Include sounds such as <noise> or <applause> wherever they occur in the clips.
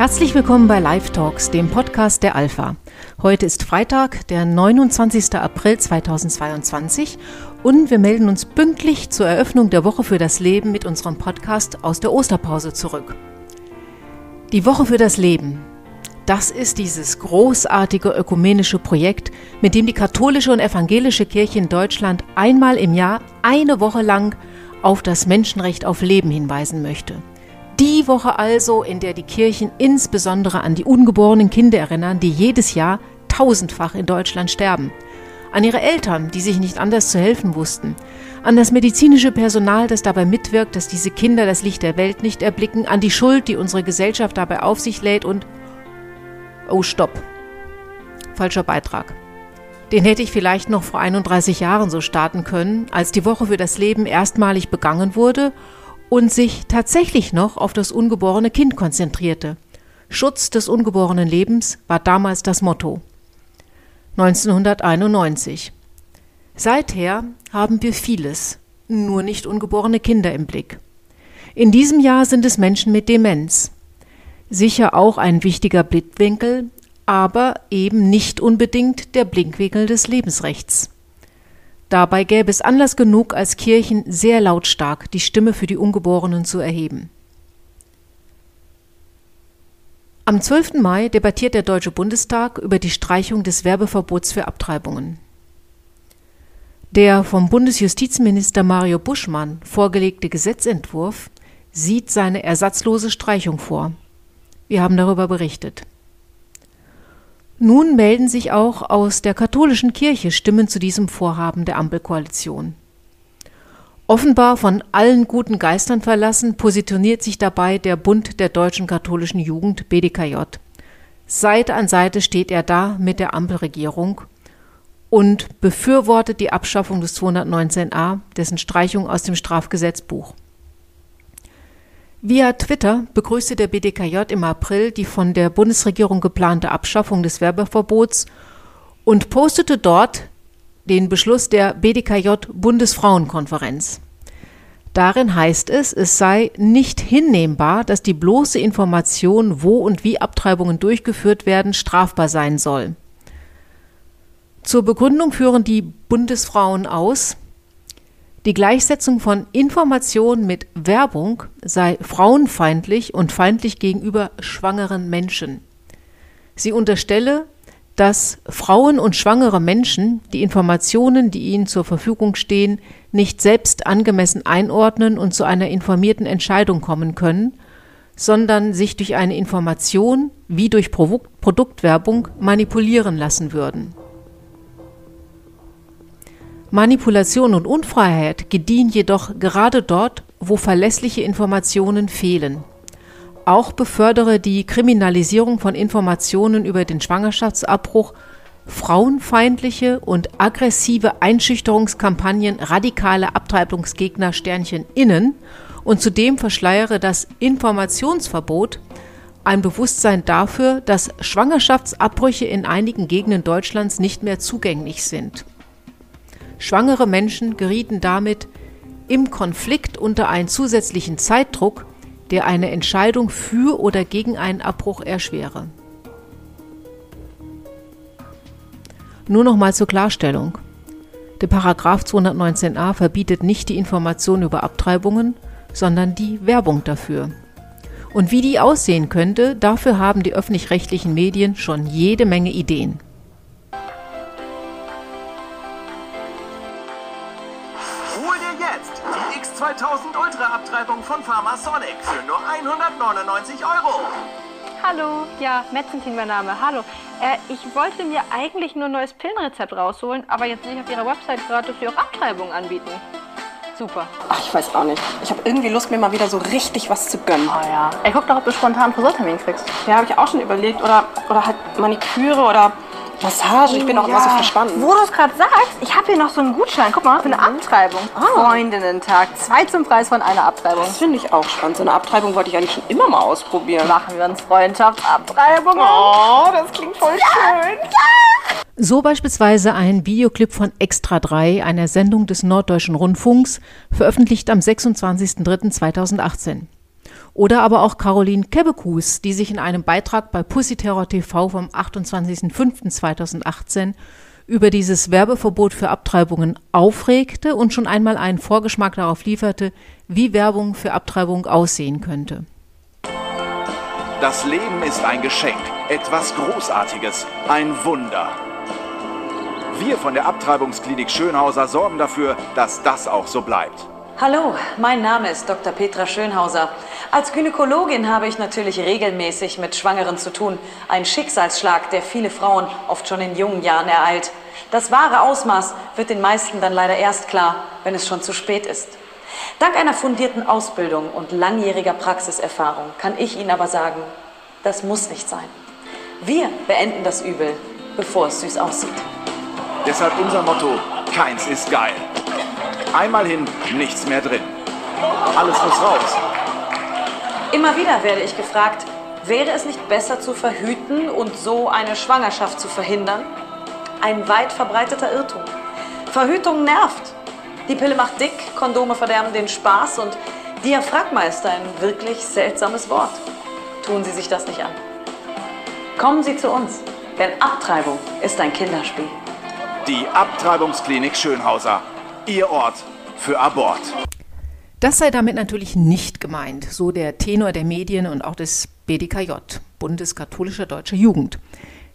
Herzlich willkommen bei Live Talks, dem Podcast der Alpha. Heute ist Freitag, der 29. April 2022 und wir melden uns pünktlich zur Eröffnung der Woche für das Leben mit unserem Podcast aus der Osterpause zurück. Die Woche für das Leben. Das ist dieses großartige ökumenische Projekt, mit dem die katholische und evangelische Kirche in Deutschland einmal im Jahr eine Woche lang auf das Menschenrecht auf Leben hinweisen möchte. Die Woche also, in der die Kirchen insbesondere an die ungeborenen Kinder erinnern, die jedes Jahr tausendfach in Deutschland sterben. An ihre Eltern, die sich nicht anders zu helfen wussten. An das medizinische Personal, das dabei mitwirkt, dass diese Kinder das Licht der Welt nicht erblicken. An die Schuld, die unsere Gesellschaft dabei auf sich lädt. Und. Oh, stopp. Falscher Beitrag. Den hätte ich vielleicht noch vor 31 Jahren so starten können, als die Woche für das Leben erstmalig begangen wurde und sich tatsächlich noch auf das ungeborene Kind konzentrierte. Schutz des ungeborenen Lebens war damals das Motto. 1991. Seither haben wir vieles, nur nicht ungeborene Kinder im Blick. In diesem Jahr sind es Menschen mit Demenz. Sicher auch ein wichtiger Blickwinkel, aber eben nicht unbedingt der Blickwinkel des Lebensrechts. Dabei gäbe es Anlass genug, als Kirchen sehr lautstark die Stimme für die Ungeborenen zu erheben. Am 12. Mai debattiert der Deutsche Bundestag über die Streichung des Werbeverbots für Abtreibungen. Der vom Bundesjustizminister Mario Buschmann vorgelegte Gesetzentwurf sieht seine ersatzlose Streichung vor. Wir haben darüber berichtet. Nun melden sich auch aus der katholischen Kirche Stimmen zu diesem Vorhaben der Ampelkoalition. Offenbar von allen guten Geistern verlassen, positioniert sich dabei der Bund der deutschen katholischen Jugend BDKJ. Seite an Seite steht er da mit der Ampelregierung und befürwortet die Abschaffung des 219a, dessen Streichung aus dem Strafgesetzbuch. Via Twitter begrüßte der BDKJ im April die von der Bundesregierung geplante Abschaffung des Werbeverbots und postete dort den Beschluss der BDKJ Bundesfrauenkonferenz. Darin heißt es, es sei nicht hinnehmbar, dass die bloße Information, wo und wie Abtreibungen durchgeführt werden, strafbar sein soll. Zur Begründung führen die Bundesfrauen aus, die Gleichsetzung von Information mit Werbung sei frauenfeindlich und feindlich gegenüber schwangeren Menschen. Sie unterstelle, dass Frauen und schwangere Menschen die Informationen, die ihnen zur Verfügung stehen, nicht selbst angemessen einordnen und zu einer informierten Entscheidung kommen können, sondern sich durch eine Information wie durch Produktwerbung manipulieren lassen würden. Manipulation und Unfreiheit gediehen jedoch gerade dort, wo verlässliche Informationen fehlen. Auch befördere die Kriminalisierung von Informationen über den Schwangerschaftsabbruch frauenfeindliche und aggressive Einschüchterungskampagnen radikale Abtreibungsgegner Sternchen innen und zudem verschleiere das Informationsverbot ein Bewusstsein dafür, dass Schwangerschaftsabbrüche in einigen Gegenden Deutschlands nicht mehr zugänglich sind. Schwangere Menschen gerieten damit im Konflikt unter einen zusätzlichen Zeitdruck, der eine Entscheidung für oder gegen einen Abbruch erschwere. Nur noch mal zur Klarstellung. Der Paragraph 219a verbietet nicht die Information über Abtreibungen, sondern die Werbung dafür. Und wie die aussehen könnte, dafür haben die öffentlich-rechtlichen Medien schon jede Menge Ideen. Abtreibung von Pharmasonic für nur 199 Euro. Hallo, ja, Metzentin mein Name. Hallo. Äh, ich wollte mir eigentlich nur ein neues Pillenrezept rausholen, aber jetzt sehe ich auf Ihrer Website gerade, dass Sie auch Abtreibungen anbieten. Super. Ach, ich weiß auch nicht. Ich habe irgendwie Lust, mir mal wieder so richtig was zu gönnen. Oh ja. Ey, guck doch, ob du spontan einen Friseurtermin kriegst. Ja, habe ich auch schon überlegt. Oder, oder halt Maniküre oder Massage, ich bin auch oh, immer so verspannt. Wo du es gerade sagst, ich habe hier noch so einen Gutschein. Guck mal, für eine mhm. Abtreibung. Oh. Freundinnentag. Zwei zum Preis von einer Abtreibung. Das finde ich auch spannend. So eine Abtreibung wollte ich eigentlich schon immer mal ausprobieren. Machen wir uns Freundschaftsabtreibung. Oh, das klingt voll ja. schön. Ja. So beispielsweise ein Videoclip von Extra 3, einer Sendung des Norddeutschen Rundfunks, veröffentlicht am 26.03.2018. Oder aber auch Caroline Kebekus, die sich in einem Beitrag bei Pussy Terror TV vom 28.05.2018 über dieses Werbeverbot für Abtreibungen aufregte und schon einmal einen Vorgeschmack darauf lieferte, wie Werbung für Abtreibung aussehen könnte. Das Leben ist ein Geschenk, etwas Großartiges, ein Wunder. Wir von der Abtreibungsklinik Schönhauser sorgen dafür, dass das auch so bleibt. Hallo, mein Name ist Dr. Petra Schönhauser. Als Gynäkologin habe ich natürlich regelmäßig mit Schwangeren zu tun. Ein Schicksalsschlag, der viele Frauen oft schon in jungen Jahren ereilt. Das wahre Ausmaß wird den meisten dann leider erst klar, wenn es schon zu spät ist. Dank einer fundierten Ausbildung und langjähriger Praxiserfahrung kann ich Ihnen aber sagen, das muss nicht sein. Wir beenden das Übel, bevor es süß aussieht. Deshalb unser Motto, keins ist geil. Einmal hin, nichts mehr drin. Alles muss raus. Immer wieder werde ich gefragt, wäre es nicht besser zu verhüten und so eine Schwangerschaft zu verhindern? Ein weit verbreiteter Irrtum. Verhütung nervt. Die Pille macht dick, Kondome verderben den Spaß und Diaphragma ist ein wirklich seltsames Wort. Tun Sie sich das nicht an. Kommen Sie zu uns, denn Abtreibung ist ein Kinderspiel. Die Abtreibungsklinik Schönhauser. Ihr Ort für Abort. Das sei damit natürlich nicht gemeint, so der Tenor der Medien und auch des BDKJ, Bundeskatholischer Deutscher Jugend.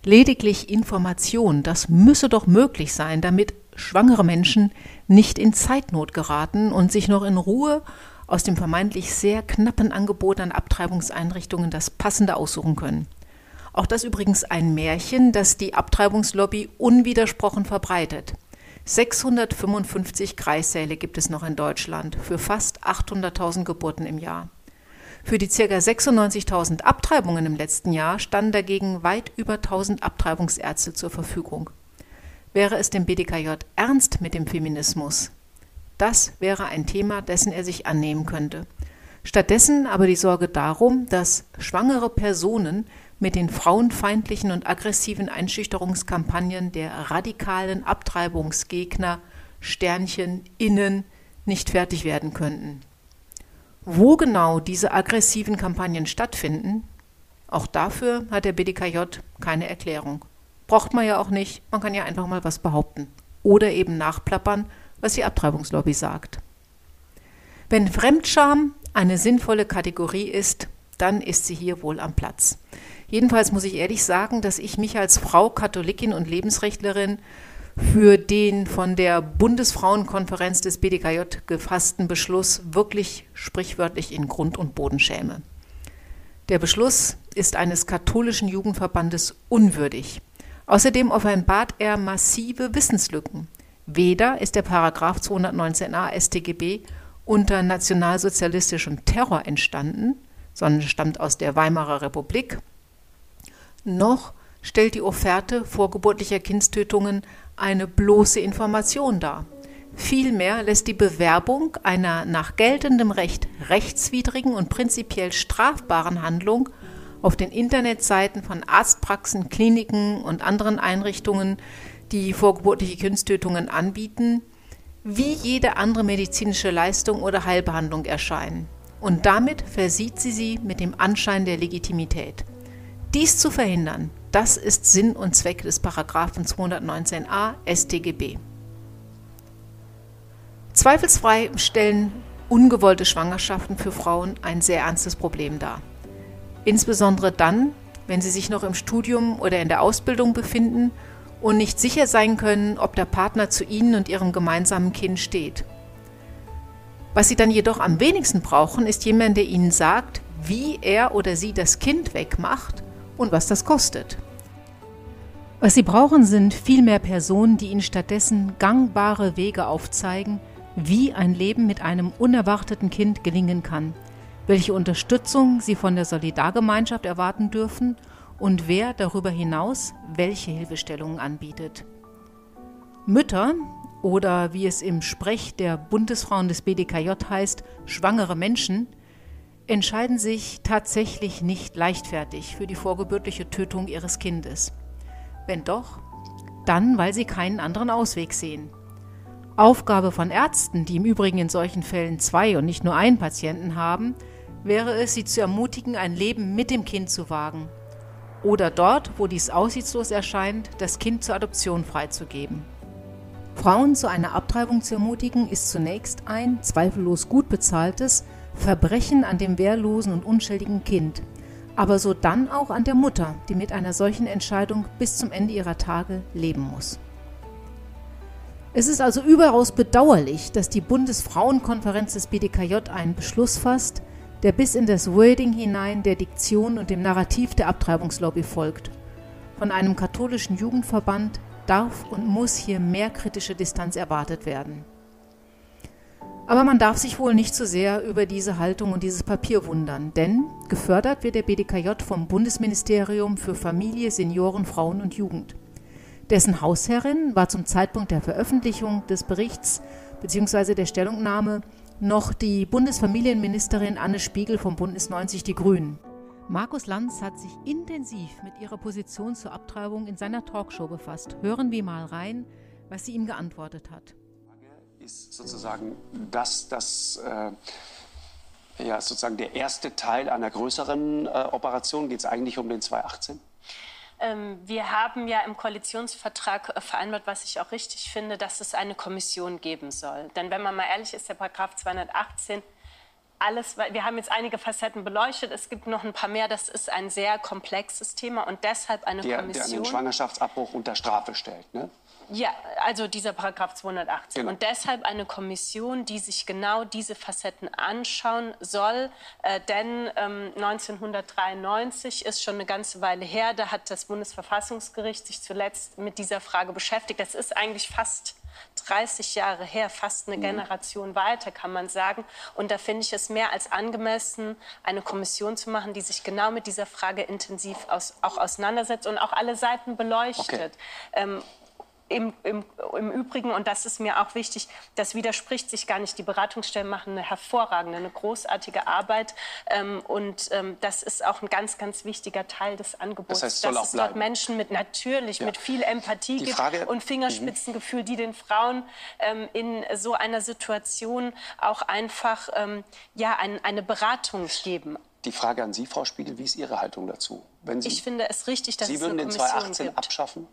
Lediglich Information, das müsse doch möglich sein, damit schwangere Menschen nicht in Zeitnot geraten und sich noch in Ruhe aus dem vermeintlich sehr knappen Angebot an Abtreibungseinrichtungen das Passende aussuchen können. Auch das übrigens ein Märchen, das die Abtreibungslobby unwidersprochen verbreitet. 655 Kreissäle gibt es noch in Deutschland für fast 800.000 Geburten im Jahr. Für die ca. 96.000 Abtreibungen im letzten Jahr standen dagegen weit über 1000 Abtreibungsärzte zur Verfügung. Wäre es dem BDKJ ernst mit dem Feminismus? Das wäre ein Thema, dessen er sich annehmen könnte. Stattdessen aber die Sorge darum, dass schwangere Personen mit den frauenfeindlichen und aggressiven Einschüchterungskampagnen der radikalen Abtreibungsgegner Sternchen innen nicht fertig werden könnten. Wo genau diese aggressiven Kampagnen stattfinden, auch dafür hat der BDKJ keine Erklärung. Braucht man ja auch nicht, man kann ja einfach mal was behaupten. Oder eben nachplappern, was die Abtreibungslobby sagt. Wenn Fremdscham eine sinnvolle Kategorie ist, dann ist sie hier wohl am Platz. Jedenfalls muss ich ehrlich sagen, dass ich mich als Frau Katholikin und Lebensrechtlerin für den von der Bundesfrauenkonferenz des BDKJ gefassten Beschluss wirklich sprichwörtlich in Grund und Boden schäme. Der Beschluss ist eines katholischen Jugendverbandes unwürdig. Außerdem offenbart er massive Wissenslücken. Weder ist der Paragraph 219a StGB unter nationalsozialistischem Terror entstanden, sondern stammt aus der Weimarer Republik noch stellt die Offerte vorgeburtlicher Kindstötungen eine bloße Information dar. Vielmehr lässt die Bewerbung einer nach geltendem Recht rechtswidrigen und prinzipiell strafbaren Handlung auf den Internetseiten von Arztpraxen, Kliniken und anderen Einrichtungen, die vorgeburtliche Kindstötungen anbieten, wie jede andere medizinische Leistung oder Heilbehandlung erscheinen. Und damit versieht sie sie mit dem Anschein der Legitimität. Dies zu verhindern, das ist Sinn und Zweck des Paragraphen 219a StGB. Zweifelsfrei stellen ungewollte Schwangerschaften für Frauen ein sehr ernstes Problem dar. Insbesondere dann, wenn sie sich noch im Studium oder in der Ausbildung befinden und nicht sicher sein können, ob der Partner zu ihnen und ihrem gemeinsamen Kind steht. Was sie dann jedoch am wenigsten brauchen, ist jemand, der ihnen sagt, wie er oder sie das Kind wegmacht und was das kostet. Was sie brauchen, sind viel mehr Personen, die ihnen stattdessen gangbare Wege aufzeigen, wie ein Leben mit einem unerwarteten Kind gelingen kann, welche Unterstützung sie von der Solidargemeinschaft erwarten dürfen und wer darüber hinaus welche Hilfestellungen anbietet. Mütter oder wie es im Sprech der Bundesfrauen des BDKJ heißt, schwangere Menschen, entscheiden sich tatsächlich nicht leichtfertig für die vorgebürtliche Tötung ihres Kindes. Wenn doch, dann, weil sie keinen anderen Ausweg sehen. Aufgabe von Ärzten, die im Übrigen in solchen Fällen zwei und nicht nur einen Patienten haben, wäre es, sie zu ermutigen, ein Leben mit dem Kind zu wagen. Oder dort, wo dies aussichtslos erscheint, das Kind zur Adoption freizugeben. Frauen zu einer Abtreibung zu ermutigen, ist zunächst ein, zweifellos gut bezahltes, Verbrechen an dem wehrlosen und unschuldigen Kind, aber so dann auch an der Mutter, die mit einer solchen Entscheidung bis zum Ende ihrer Tage leben muss. Es ist also überaus bedauerlich, dass die Bundesfrauenkonferenz des BDKJ einen Beschluss fasst, der bis in das Wording hinein der Diktion und dem Narrativ der Abtreibungslobby folgt. Von einem katholischen Jugendverband darf und muss hier mehr kritische Distanz erwartet werden. Aber man darf sich wohl nicht zu so sehr über diese Haltung und dieses Papier wundern, denn gefördert wird der BDKJ vom Bundesministerium für Familie, Senioren, Frauen und Jugend. Dessen Hausherrin war zum Zeitpunkt der Veröffentlichung des Berichts bzw. der Stellungnahme noch die Bundesfamilienministerin Anne Spiegel vom Bundes 90 Die Grünen. Markus Lanz hat sich intensiv mit ihrer Position zur Abtreibung in seiner Talkshow befasst. Hören wir mal rein, was sie ihm geantwortet hat ist sozusagen das, das äh, ja, sozusagen der erste Teil einer größeren äh, Operation. Geht es eigentlich um den 218? Ähm, wir haben ja im Koalitionsvertrag äh, vereinbart, was ich auch richtig finde, dass es eine Kommission geben soll. Denn wenn man mal ehrlich ist, der Paragraph 218 alles, wir haben jetzt einige Facetten beleuchtet, es gibt noch ein paar mehr, das ist ein sehr komplexes Thema und deshalb eine der, Kommission. Der einen Schwangerschaftsabbruch unter Strafe stellt, ne? Ja, also dieser Paragraph 218. Genau. Und deshalb eine Kommission, die sich genau diese Facetten anschauen soll. Äh, denn ähm, 1993 ist schon eine ganze Weile her, da hat das Bundesverfassungsgericht sich zuletzt mit dieser Frage beschäftigt. Das ist eigentlich fast 30 Jahre her, fast eine mhm. Generation weiter, kann man sagen. Und da finde ich es mehr als angemessen, eine Kommission zu machen, die sich genau mit dieser Frage intensiv aus, auch auseinandersetzt und auch alle Seiten beleuchtet. Okay. Ähm, im, im, Im Übrigen, und das ist mir auch wichtig, das widerspricht sich gar nicht. Die Beratungsstellen machen eine hervorragende, eine großartige Arbeit. Ähm, und ähm, das ist auch ein ganz, ganz wichtiger Teil des Angebots. Das heißt, dass es dort Menschen mit natürlich ja. mit viel Empathie die gibt Frage, und Fingerspitzengefühl, die den Frauen ähm, in so einer Situation auch einfach ähm, ja, ein, eine Beratung geben. Die Frage an Sie, Frau Spiegel, wie ist Ihre Haltung dazu? Wenn Sie, ich finde es richtig, dass Sie es eine Kommission würden den 218 gibt. abschaffen?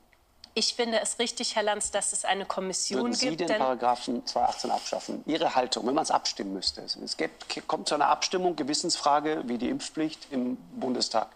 Ich finde es richtig, Herr Lanz, dass es eine Kommission Würden Sie gibt. den Paragraphen 218 abschaffen? Ihre Haltung, wenn man es abstimmen müsste. Es geht, kommt zu einer Abstimmung, Gewissensfrage wie die Impfpflicht im Bundestag.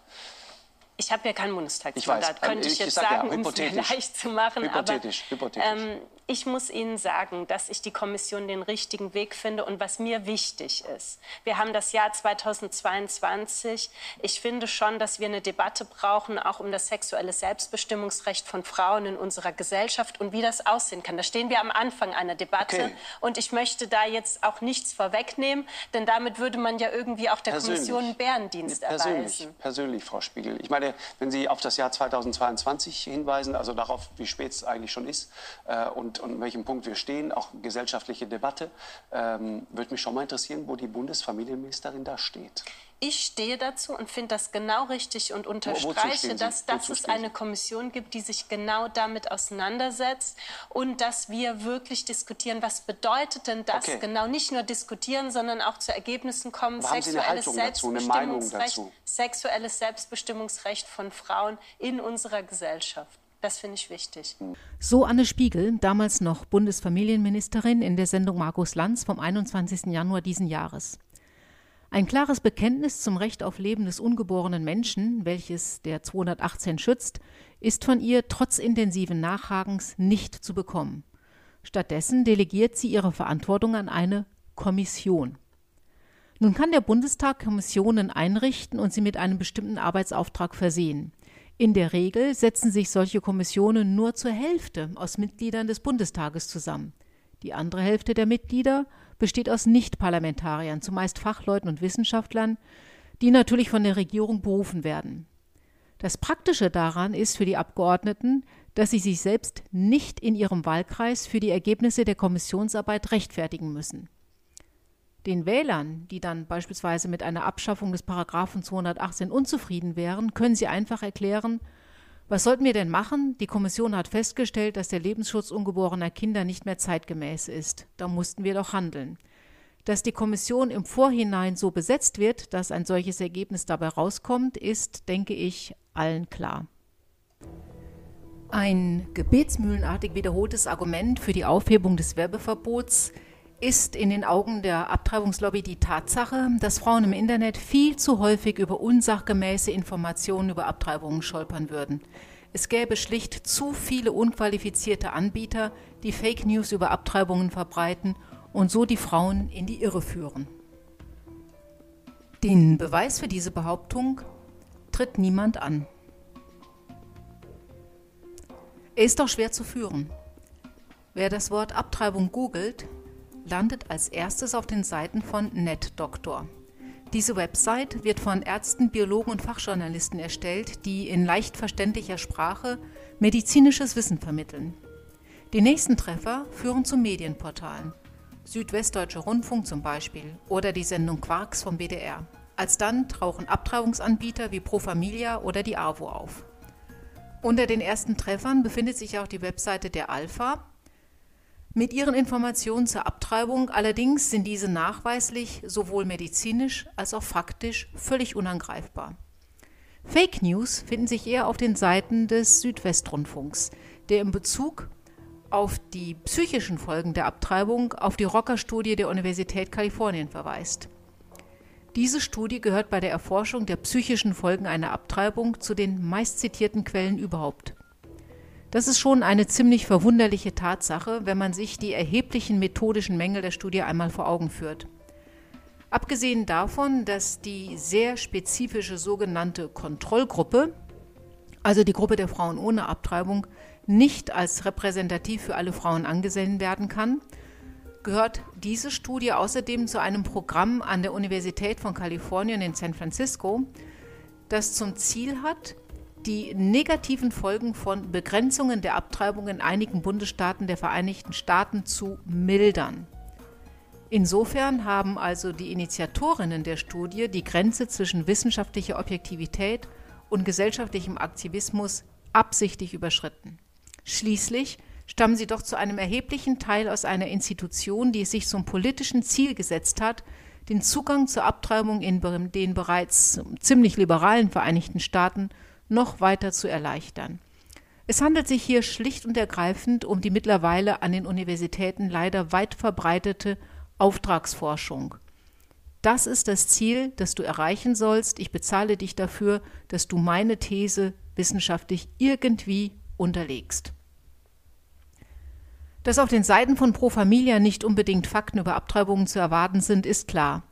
Ich habe ja kein Bundestagsmandat, könnte ich, ich jetzt sagen, ja, um es <laughs> leicht zu machen. Hypothetisch, aber, hypothetisch. Ähm, ich muss Ihnen sagen, dass ich die Kommission den richtigen Weg finde und was mir wichtig ist. Wir haben das Jahr 2022. Ich finde schon, dass wir eine Debatte brauchen, auch um das sexuelle Selbstbestimmungsrecht von Frauen in unserer Gesellschaft und wie das aussehen kann. Da stehen wir am Anfang einer Debatte okay. und ich möchte da jetzt auch nichts vorwegnehmen, denn damit würde man ja irgendwie auch der persönlich. Kommission einen Bärendienst persönlich, erweisen. Persönlich, Frau Spiegel. Ich meine, wenn Sie auf das Jahr 2022 hinweisen, also darauf, wie spät es eigentlich schon ist äh, und und, an welchem Punkt wir stehen, auch gesellschaftliche Debatte. Ähm, würde mich schon mal interessieren, wo die Bundesfamilienministerin da steht. Ich stehe dazu und finde das genau richtig und unterstreiche, dass, dass es eine Kommission gibt, die sich genau damit auseinandersetzt und dass wir wirklich diskutieren, was bedeutet denn das okay. genau, nicht nur diskutieren, sondern auch zu Ergebnissen kommen, Aber sexuelles Selbstbestimmungsrecht, sexuelles Selbstbestimmungsrecht von Frauen in unserer Gesellschaft. Das finde ich wichtig. So Anne Spiegel, damals noch Bundesfamilienministerin in der Sendung Markus Lanz vom 21. Januar diesen Jahres. Ein klares Bekenntnis zum Recht auf Leben des ungeborenen Menschen, welches der 218 schützt, ist von ihr trotz intensiven Nachhagens nicht zu bekommen. Stattdessen delegiert sie ihre Verantwortung an eine Kommission. Nun kann der Bundestag Kommissionen einrichten und sie mit einem bestimmten Arbeitsauftrag versehen. In der Regel setzen sich solche Kommissionen nur zur Hälfte aus Mitgliedern des Bundestages zusammen. Die andere Hälfte der Mitglieder besteht aus Nichtparlamentariern, zumeist Fachleuten und Wissenschaftlern, die natürlich von der Regierung berufen werden. Das Praktische daran ist für die Abgeordneten, dass sie sich selbst nicht in ihrem Wahlkreis für die Ergebnisse der Kommissionsarbeit rechtfertigen müssen. Den Wählern, die dann beispielsweise mit einer Abschaffung des Paragraphen 218 unzufrieden wären, können sie einfach erklären, was sollten wir denn machen? Die Kommission hat festgestellt, dass der Lebensschutz ungeborener Kinder nicht mehr zeitgemäß ist. Da mussten wir doch handeln. Dass die Kommission im Vorhinein so besetzt wird, dass ein solches Ergebnis dabei rauskommt, ist, denke ich, allen klar. Ein gebetsmühlenartig wiederholtes Argument für die Aufhebung des Werbeverbots ist in den Augen der Abtreibungslobby die Tatsache, dass Frauen im Internet viel zu häufig über unsachgemäße Informationen über Abtreibungen stolpern würden. Es gäbe schlicht zu viele unqualifizierte Anbieter, die Fake News über Abtreibungen verbreiten und so die Frauen in die Irre führen. Den Beweis für diese Behauptung tritt niemand an. Er ist doch schwer zu führen. Wer das Wort Abtreibung googelt, landet als erstes auf den Seiten von NetDoktor. Diese Website wird von Ärzten, Biologen und Fachjournalisten erstellt, die in leicht verständlicher Sprache medizinisches Wissen vermitteln. Die nächsten Treffer führen zu Medienportalen. Südwestdeutscher Rundfunk zum Beispiel oder die Sendung Quarks vom BDR. Alsdann tauchen Abtreibungsanbieter wie Pro Familia oder die AWO auf. Unter den ersten Treffern befindet sich auch die Webseite der Alpha. Mit ihren Informationen zur Abtreibung allerdings sind diese nachweislich sowohl medizinisch als auch faktisch völlig unangreifbar. Fake News finden sich eher auf den Seiten des Südwestrundfunks, der im Bezug auf die psychischen Folgen der Abtreibung auf die Rocker-Studie der Universität Kalifornien verweist. Diese Studie gehört bei der Erforschung der psychischen Folgen einer Abtreibung zu den meistzitierten Quellen überhaupt. Das ist schon eine ziemlich verwunderliche Tatsache, wenn man sich die erheblichen methodischen Mängel der Studie einmal vor Augen führt. Abgesehen davon, dass die sehr spezifische sogenannte Kontrollgruppe, also die Gruppe der Frauen ohne Abtreibung, nicht als repräsentativ für alle Frauen angesehen werden kann, gehört diese Studie außerdem zu einem Programm an der Universität von Kalifornien in San Francisco, das zum Ziel hat, die negativen Folgen von Begrenzungen der Abtreibung in einigen Bundesstaaten der Vereinigten Staaten zu mildern. Insofern haben also die Initiatorinnen der Studie die Grenze zwischen wissenschaftlicher Objektivität und gesellschaftlichem Aktivismus absichtlich überschritten. Schließlich stammen sie doch zu einem erheblichen Teil aus einer Institution, die es sich zum politischen Ziel gesetzt hat, den Zugang zur Abtreibung in den bereits ziemlich liberalen Vereinigten Staaten noch weiter zu erleichtern. Es handelt sich hier schlicht und ergreifend um die mittlerweile an den Universitäten leider weit verbreitete Auftragsforschung. Das ist das Ziel, das du erreichen sollst. Ich bezahle dich dafür, dass du meine These wissenschaftlich irgendwie unterlegst. Dass auf den Seiten von Pro Familia nicht unbedingt Fakten über Abtreibungen zu erwarten sind, ist klar.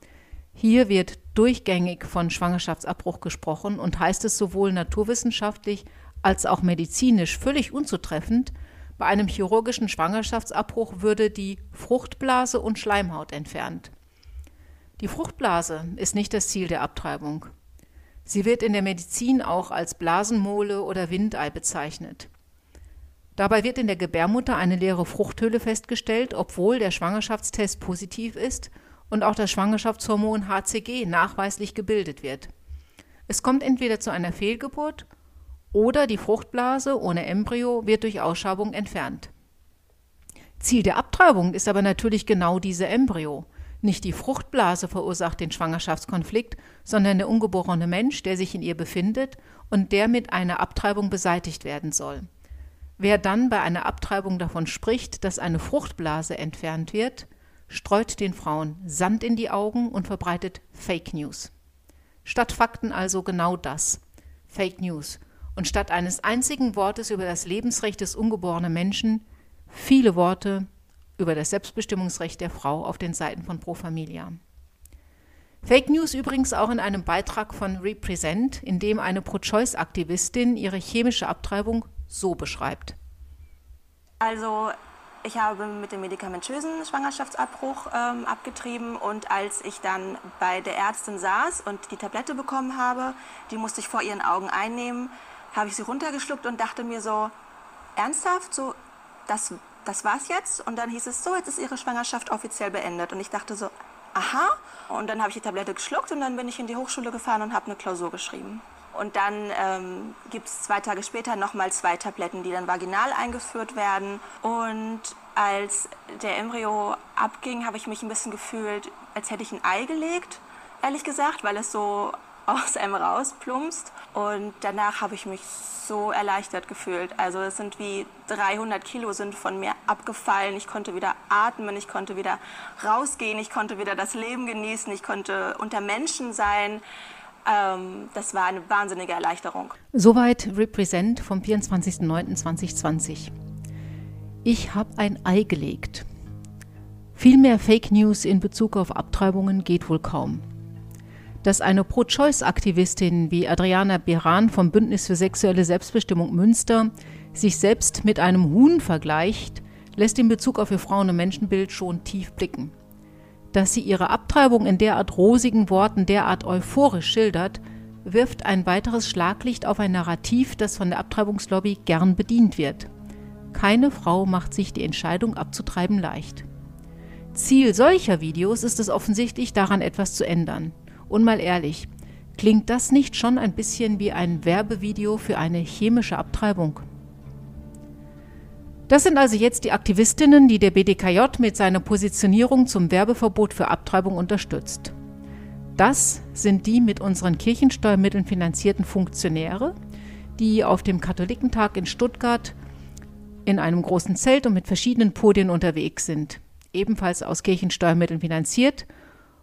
Hier wird durchgängig von Schwangerschaftsabbruch gesprochen und heißt es sowohl naturwissenschaftlich als auch medizinisch völlig unzutreffend, bei einem chirurgischen Schwangerschaftsabbruch würde die Fruchtblase und Schleimhaut entfernt. Die Fruchtblase ist nicht das Ziel der Abtreibung. Sie wird in der Medizin auch als Blasenmole oder Windei bezeichnet. Dabei wird in der Gebärmutter eine leere Fruchthöhle festgestellt, obwohl der Schwangerschaftstest positiv ist und auch das Schwangerschaftshormon HCG nachweislich gebildet wird. Es kommt entweder zu einer Fehlgeburt oder die Fruchtblase ohne Embryo wird durch Ausschabung entfernt. Ziel der Abtreibung ist aber natürlich genau diese Embryo. Nicht die Fruchtblase verursacht den Schwangerschaftskonflikt, sondern der ungeborene Mensch, der sich in ihr befindet und der mit einer Abtreibung beseitigt werden soll. Wer dann bei einer Abtreibung davon spricht, dass eine Fruchtblase entfernt wird, streut den Frauen Sand in die Augen und verbreitet Fake News. Statt Fakten also genau das, Fake News. Und statt eines einzigen Wortes über das Lebensrecht des ungeborenen Menschen viele Worte über das Selbstbestimmungsrecht der Frau auf den Seiten von Pro Familia. Fake News übrigens auch in einem Beitrag von Represent, in dem eine Pro-Choice-Aktivistin ihre chemische Abtreibung so beschreibt. Also ich habe mit dem medikamentösen Schwangerschaftsabbruch ähm, abgetrieben und als ich dann bei der Ärztin saß und die Tablette bekommen habe, die musste ich vor ihren Augen einnehmen, habe ich sie runtergeschluckt und dachte mir so, ernsthaft, so, das, das war's jetzt? Und dann hieß es so, jetzt ist ihre Schwangerschaft offiziell beendet. Und ich dachte so, aha. Und dann habe ich die Tablette geschluckt und dann bin ich in die Hochschule gefahren und habe eine Klausur geschrieben. Und dann ähm, gibt es zwei Tage später nochmal zwei Tabletten, die dann vaginal eingeführt werden. Und als der Embryo abging, habe ich mich ein bisschen gefühlt als hätte ich ein Ei gelegt, ehrlich gesagt, weil es so <laughs> aus einem rausplumpst. Und danach habe ich mich so erleichtert gefühlt. Also es sind wie 300 Kilo sind von mir abgefallen. Ich konnte wieder atmen, ich konnte wieder rausgehen, ich konnte wieder das Leben genießen, ich konnte unter Menschen sein. Ähm, das war eine wahnsinnige Erleichterung. Soweit Represent vom 24.09.2020. Ich habe ein Ei gelegt. Viel mehr Fake News in Bezug auf Abtreibungen geht wohl kaum. Dass eine Pro-Choice-Aktivistin wie Adriana Beran vom Bündnis für sexuelle Selbstbestimmung Münster sich selbst mit einem Huhn vergleicht, lässt in Bezug auf ihr Frauen- und Menschenbild schon tief blicken. Dass sie ihre Abtreibung in derart rosigen Worten derart euphorisch schildert, wirft ein weiteres Schlaglicht auf ein Narrativ, das von der Abtreibungslobby gern bedient wird. Keine Frau macht sich die Entscheidung abzutreiben leicht. Ziel solcher Videos ist es offensichtlich, daran etwas zu ändern. Und mal ehrlich, klingt das nicht schon ein bisschen wie ein Werbevideo für eine chemische Abtreibung? Das sind also jetzt die Aktivistinnen, die der BDKJ mit seiner Positionierung zum Werbeverbot für Abtreibung unterstützt. Das sind die mit unseren Kirchensteuermitteln finanzierten Funktionäre, die auf dem Katholikentag in Stuttgart in einem großen Zelt und mit verschiedenen Podien unterwegs sind, ebenfalls aus Kirchensteuermitteln finanziert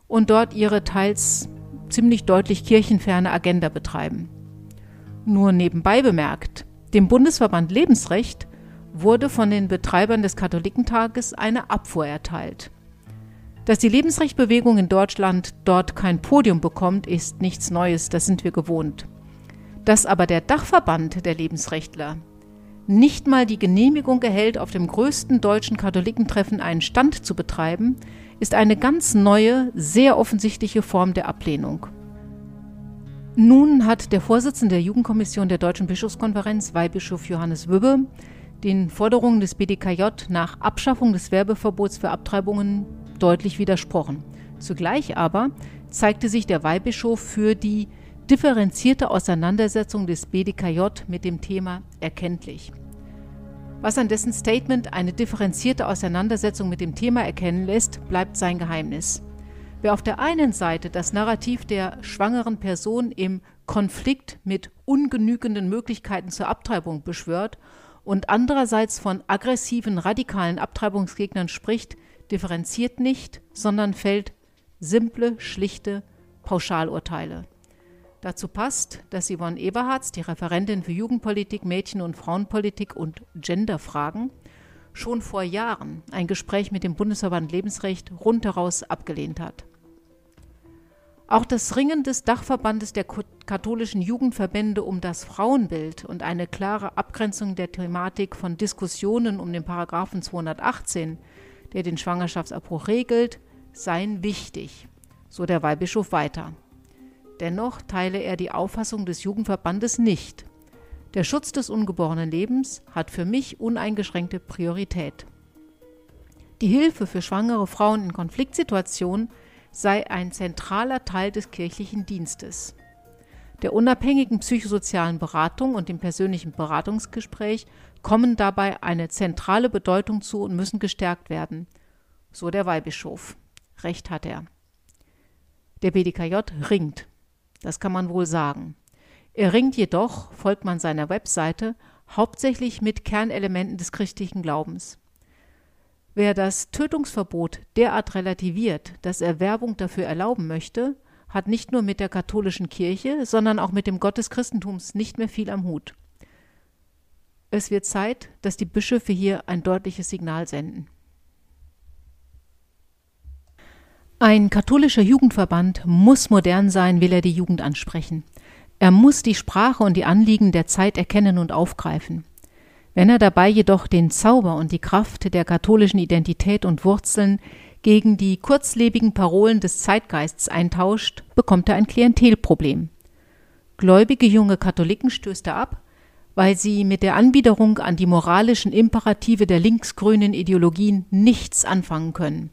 und dort ihre teils ziemlich deutlich kirchenferne Agenda betreiben. Nur nebenbei bemerkt, dem Bundesverband Lebensrecht wurde von den Betreibern des Katholikentages eine Abfuhr erteilt. Dass die Lebensrechtbewegung in Deutschland dort kein Podium bekommt, ist nichts Neues, das sind wir gewohnt. Dass aber der Dachverband der Lebensrechtler nicht mal die Genehmigung erhält, auf dem größten deutschen Katholikentreffen einen Stand zu betreiben, ist eine ganz neue, sehr offensichtliche Form der Ablehnung. Nun hat der Vorsitzende der Jugendkommission der Deutschen Bischofskonferenz, Weihbischof Johannes Wübbe, den Forderungen des BDKJ nach Abschaffung des Werbeverbots für Abtreibungen deutlich widersprochen. Zugleich aber zeigte sich der Weihbischof für die differenzierte Auseinandersetzung des BDKJ mit dem Thema erkenntlich. Was an dessen Statement eine differenzierte Auseinandersetzung mit dem Thema erkennen lässt, bleibt sein Geheimnis. Wer auf der einen Seite das Narrativ der schwangeren Person im Konflikt mit ungenügenden Möglichkeiten zur Abtreibung beschwört und andererseits von aggressiven, radikalen Abtreibungsgegnern spricht, differenziert nicht, sondern fällt simple, schlichte Pauschalurteile. Dazu passt, dass Yvonne Eberhardt, die Referentin für Jugendpolitik, Mädchen- und Frauenpolitik und Genderfragen, schon vor Jahren ein Gespräch mit dem Bundesverband Lebensrecht rundheraus abgelehnt hat. Auch das Ringen des Dachverbandes der katholischen Jugendverbände um das Frauenbild und eine klare Abgrenzung der Thematik von Diskussionen um den Paragraphen 218, der den Schwangerschaftsabbruch regelt, seien wichtig, so der Weihbischof weiter. Dennoch teile er die Auffassung des Jugendverbandes nicht. Der Schutz des ungeborenen Lebens hat für mich uneingeschränkte Priorität. Die Hilfe für schwangere Frauen in Konfliktsituationen sei ein zentraler Teil des kirchlichen Dienstes. Der unabhängigen psychosozialen Beratung und dem persönlichen Beratungsgespräch kommen dabei eine zentrale Bedeutung zu und müssen gestärkt werden, so der Weihbischof. Recht hat er. Der BDKJ ringt, das kann man wohl sagen. Er ringt jedoch, folgt man seiner Webseite, hauptsächlich mit Kernelementen des christlichen Glaubens. Wer das Tötungsverbot derart relativiert, dass er Werbung dafür erlauben möchte, hat nicht nur mit der katholischen Kirche, sondern auch mit dem Gott des Christentums nicht mehr viel am Hut. Es wird Zeit, dass die Bischöfe hier ein deutliches Signal senden. Ein katholischer Jugendverband muss modern sein, will er die Jugend ansprechen. Er muss die Sprache und die Anliegen der Zeit erkennen und aufgreifen. Wenn er dabei jedoch den Zauber und die Kraft der katholischen Identität und Wurzeln gegen die kurzlebigen Parolen des Zeitgeists eintauscht, bekommt er ein Klientelproblem. Gläubige junge Katholiken stößt er ab, weil sie mit der Anbiederung an die moralischen Imperative der linksgrünen Ideologien nichts anfangen können.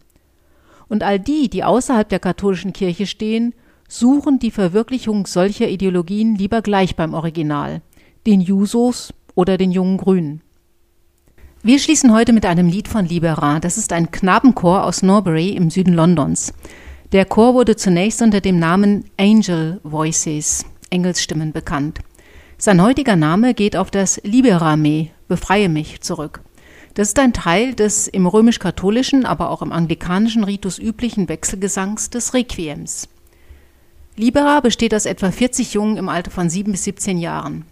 Und all die, die außerhalb der katholischen Kirche stehen, suchen die Verwirklichung solcher Ideologien lieber gleich beim Original, den Jusos oder den jungen Grünen. Wir schließen heute mit einem Lied von Libera. Das ist ein Knabenchor aus Norbury im Süden Londons. Der Chor wurde zunächst unter dem Namen Angel Voices, Engelsstimmen, bekannt. Sein heutiger Name geht auf das Liberame, befreie mich, zurück. Das ist ein Teil des im römisch-katholischen, aber auch im anglikanischen Ritus üblichen Wechselgesangs des Requiems. Libera besteht aus etwa 40 Jungen im Alter von 7 bis 17 Jahren.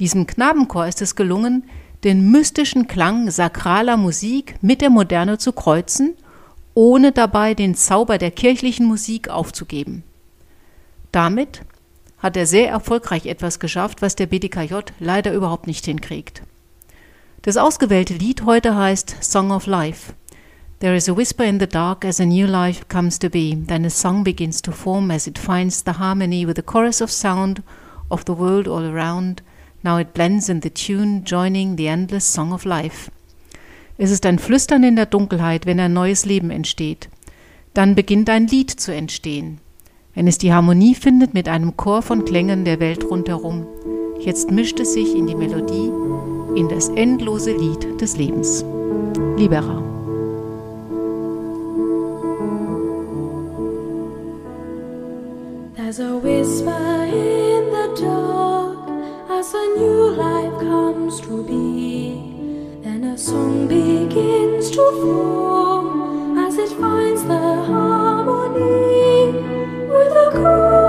Diesem Knabenchor ist es gelungen, den mystischen Klang sakraler Musik mit der Moderne zu kreuzen – ohne dabei den Zauber der kirchlichen Musik aufzugeben. Damit hat er sehr erfolgreich etwas geschafft, was der BDKJ leider überhaupt nicht hinkriegt. Das ausgewählte Lied heute heißt Song of Life. There is a whisper in the dark as a new life comes to be, then a song begins to form as it finds the harmony with the chorus of sound of the world all around. Now it blends in the tune, joining the endless song of life. Es ist ein Flüstern in der Dunkelheit, wenn ein neues Leben entsteht. Dann beginnt ein Lied zu entstehen. Wenn es die Harmonie findet mit einem Chor von Klängen der Welt rundherum. Jetzt mischt es sich in die Melodie, in das endlose Lied des Lebens. Libera. There's a whisper in the dark as a new life comes to be. Then a song begins to form as it finds the harmony with the chorus